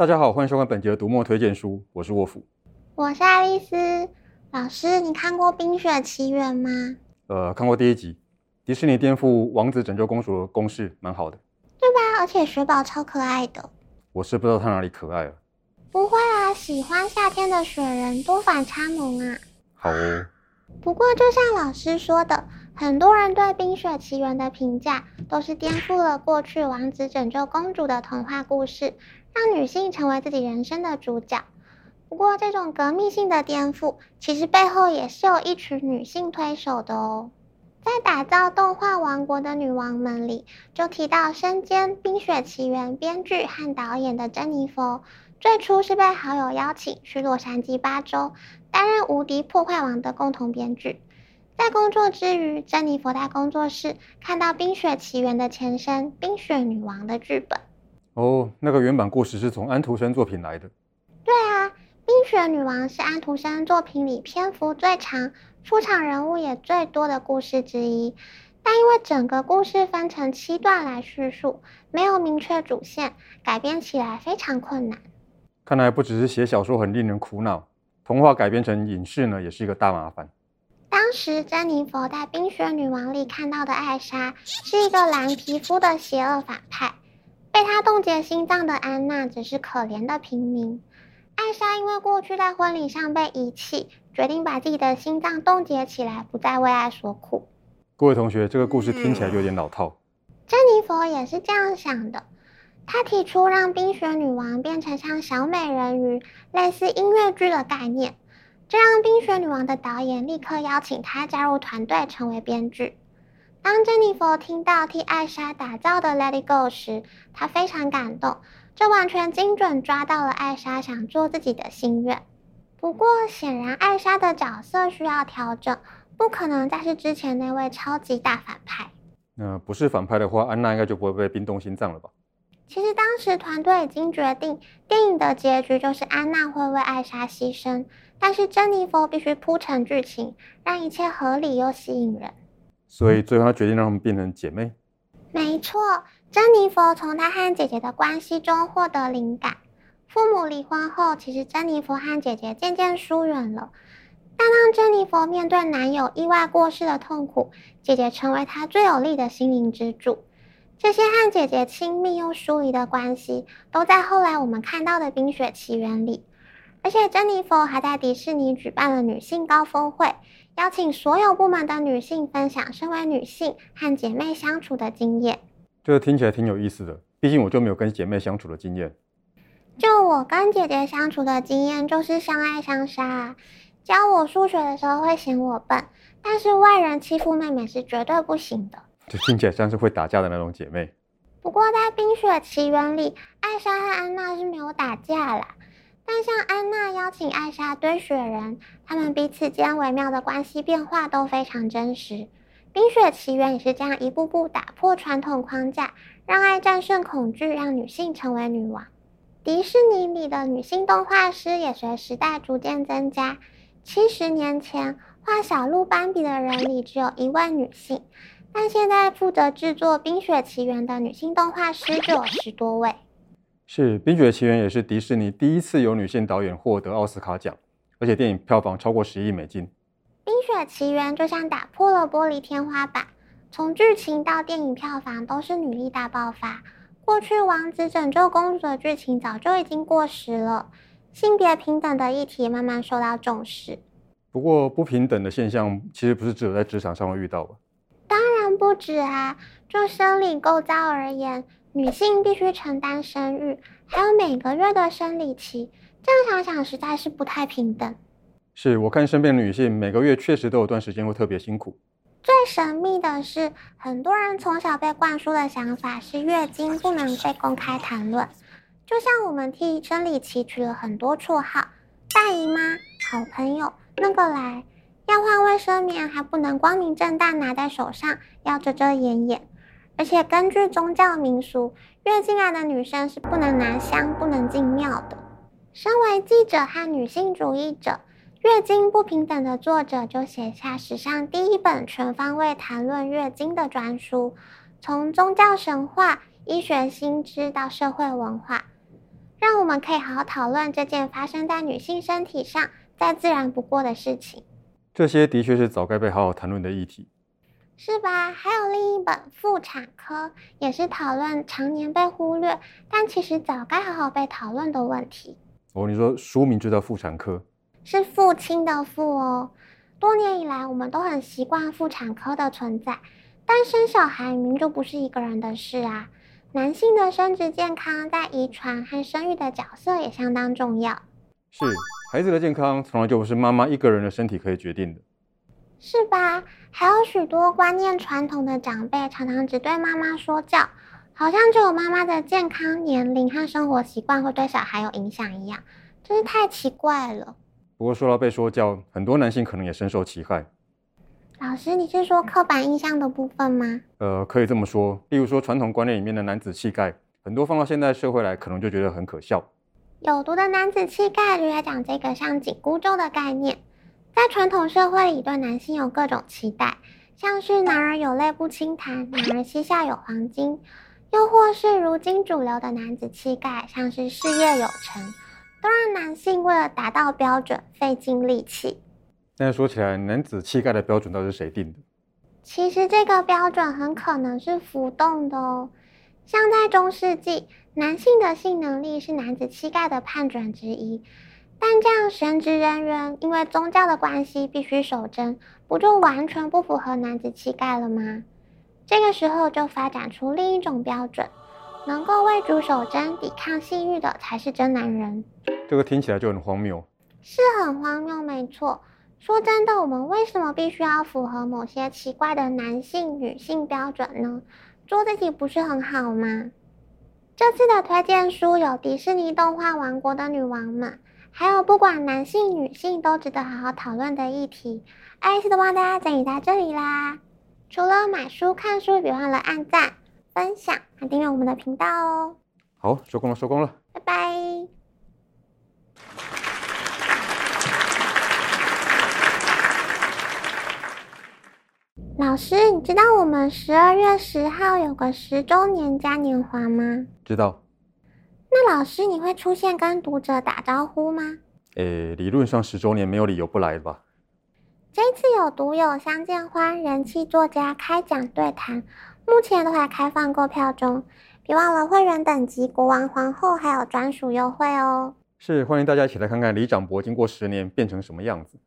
大家好，欢迎收看本节的读墨推荐书，我是沃夫，我是爱丽丝老师。你看过《冰雪奇缘》吗？呃，看过第一集，迪士尼颠覆王子拯救公主的公式，蛮好的，对吧？而且雪宝超可爱的。我是不知道他哪里可爱了。不会啊，喜欢夏天的雪人多反差萌啊。好哦。不过就像老师说的，很多人对《冰雪奇缘》的评价都是颠覆了过去王子拯救公主的童话故事。让女性成为自己人生的主角。不过，这种革命性的颠覆，其实背后也是有一群女性推手的哦。在打造动画王国的女王们里，就提到身兼《冰雪奇缘》编剧和导演的珍妮佛，最初是被好友邀请去洛杉矶八州担任《无敌破坏王》的共同编剧。在工作之余，珍妮佛在工作室看到《冰雪奇缘》的前身《冰雪女王》的剧本。哦，那个原版故事是从安徒生作品来的。对啊，《冰雪女王》是安徒生作品里篇幅最长、出场人物也最多的故事之一。但因为整个故事分成七段来叙述，没有明确主线，改编起来非常困难。看来不只是写小说很令人苦恼，童话改编成影视呢，也是一个大麻烦。当时珍妮佛在《冰雪女王》里看到的艾莎，是一个蓝皮肤的邪恶反派。被她冻结心脏的安娜只是可怜的平民。艾莎因为过去在婚礼上被遗弃，决定把自己的心脏冻结起来，不再为爱所苦。各位同学，这个故事听起来就有点老套。珍妮佛也是这样想的。她提出让冰雪女王变成像小美人鱼、类似音乐剧的概念，这让冰雪女王的导演立刻邀请她加入团队，成为编剧。当珍妮佛听到替艾莎打造的《Let It Go》时，她非常感动，这完全精准抓到了艾莎想做自己的心愿。不过，显然艾莎的角色需要调整，不可能再是之前那位超级大反派。那不是反派的话，安娜应该就不会被冰冻心脏了吧？其实当时团队已经决定，电影的结局就是安娜会为艾莎牺牲，但是珍妮佛必须铺陈剧情，让一切合理又吸引人。所以最后他决定让他们变成姐妹。没错，珍妮佛从她和姐姐的关系中获得灵感。父母离婚后，其实珍妮佛和姐姐渐渐疏远了。但当珍妮佛面对男友意外过世的痛苦，姐姐成为她最有力的心灵支柱。这些和姐姐亲密又疏离的关系，都在后来我们看到的《冰雪奇缘》里。而且珍妮佛还在迪士尼举办了女性高峰会。邀请所有部门的女性分享身为女性和姐妹相处的经验，这个听起来挺有意思的。毕竟我就没有跟姐妹相处的经验。就我跟姐姐相处的经验，就是相爱相杀。教我数学的时候会嫌我笨，但是外人欺负妹妹是绝对不行的。就听起来像是会打架的那种姐妹。不过在《冰雪奇缘》里，艾莎和安娜是没有打架啦。但像安娜邀请艾莎堆雪人，他们彼此间微妙的关系变化都非常真实。《冰雪奇缘》也是这样一步步打破传统框架，让爱战胜恐惧，让女性成为女王。迪士尼里的女性动画师也随时代逐渐增加。七十年前，画小鹿斑比的人里只有一位女性，但现在负责制作《冰雪奇缘》的女性动画师就有十多位。是《冰雪奇缘》也是迪士尼第一次有女性导演获得奥斯卡奖，而且电影票房超过十亿美金。《冰雪奇缘》就像打破了玻璃天花板，从剧情到电影票房都是女力大爆发。过去王子拯救公主的剧情早就已经过时了，性别平等的议题慢慢受到重视。不过不平等的现象其实不是只有在职场上会遇到吧？不止啊，就生理构造而言。女性必须承担生育，还有每个月的生理期，这样想想实在是不太平等。是，我看身边的女性每个月确实都有段时间会特别辛苦。最神秘的是，很多人从小被灌输的想法是月经不能被公开谈论，就像我们替生理期取了很多绰号，大姨妈、好朋友、那个来，要换卫生棉还不能光明正大拿在手上，要遮遮掩掩。而且根据宗教民俗，月经来的女生是不能拿香、不能进庙的。身为记者和女性主义者，月经不平等的作者就写下史上第一本全方位谈论月经的专书，从宗教神话、医学新知到社会文化。让我们可以好好讨论这件发生在女性身体上再自然不过的事情。这些的确是早该被好好谈论的议题，是吧？还有另一本《妇产科》，也是讨论常年被忽略，但其实早该好好被讨论的问题。哦，你说书名就叫《妇产科》，是父亲的父哦。多年以来，我们都很习惯妇产科的存在，但生小孩明明就不是一个人的事啊。男性的生殖健康在遗传和生育的角色也相当重要。是。孩子的健康从来就不是妈妈一个人的身体可以决定的，是吧？还有许多观念传统的长辈常常只对妈妈说教，好像只有妈妈的健康、年龄和生活习惯会对小孩有影响一样，真是太奇怪了。不过说到被说教，很多男性可能也深受其害。老师，你是说刻板印象的部分吗？呃，可以这么说。例如说传统观念里面的男子气概，很多放到现代社会来，可能就觉得很可笑。有毒的男子气概就来讲这个像紧箍咒的概念，在传统社会里对男性有各种期待，像是男儿有泪不轻弹，男儿膝下有黄金，又或是如今主流的男子气概，像是事业有成，都让男性为了达到标准费尽力气。但是说起来，男子气概的标准到底是谁定的？其实这个标准很可能是浮动的哦，像在中世纪。男性的性能力是男子气概的判准之一，但这样神职人员因为宗教的关系必须守贞，不就完全不符合男子气概了吗？这个时候就发展出另一种标准，能够为主守贞、抵抗性欲的才是真男人。这个听起来就很荒谬，是很荒谬，没错。说真的，我们为什么必须要符合某些奇怪的男性、女性标准呢？做自己不是很好吗？这次的推荐书有迪士尼动画王国的女王们，还有不管男性女性都值得好好讨论的议题。爱丽丝都帮大家整理在这里啦。除了买书看书，别忘了按赞、分享和订阅我们的频道哦。好，收工了，收工了，拜拜。老师，你知道我们十二月十号有个十周年嘉年华吗？知道。那老师，你会出现跟读者打招呼吗？诶，理论上十周年没有理由不来吧？这次有读友相见欢，人气作家开讲对谈，目前都还开放购票中，别忘了会员等级国王皇后还有专属优惠哦。是，欢迎大家一起来看看李长博经过十年变成什么样子。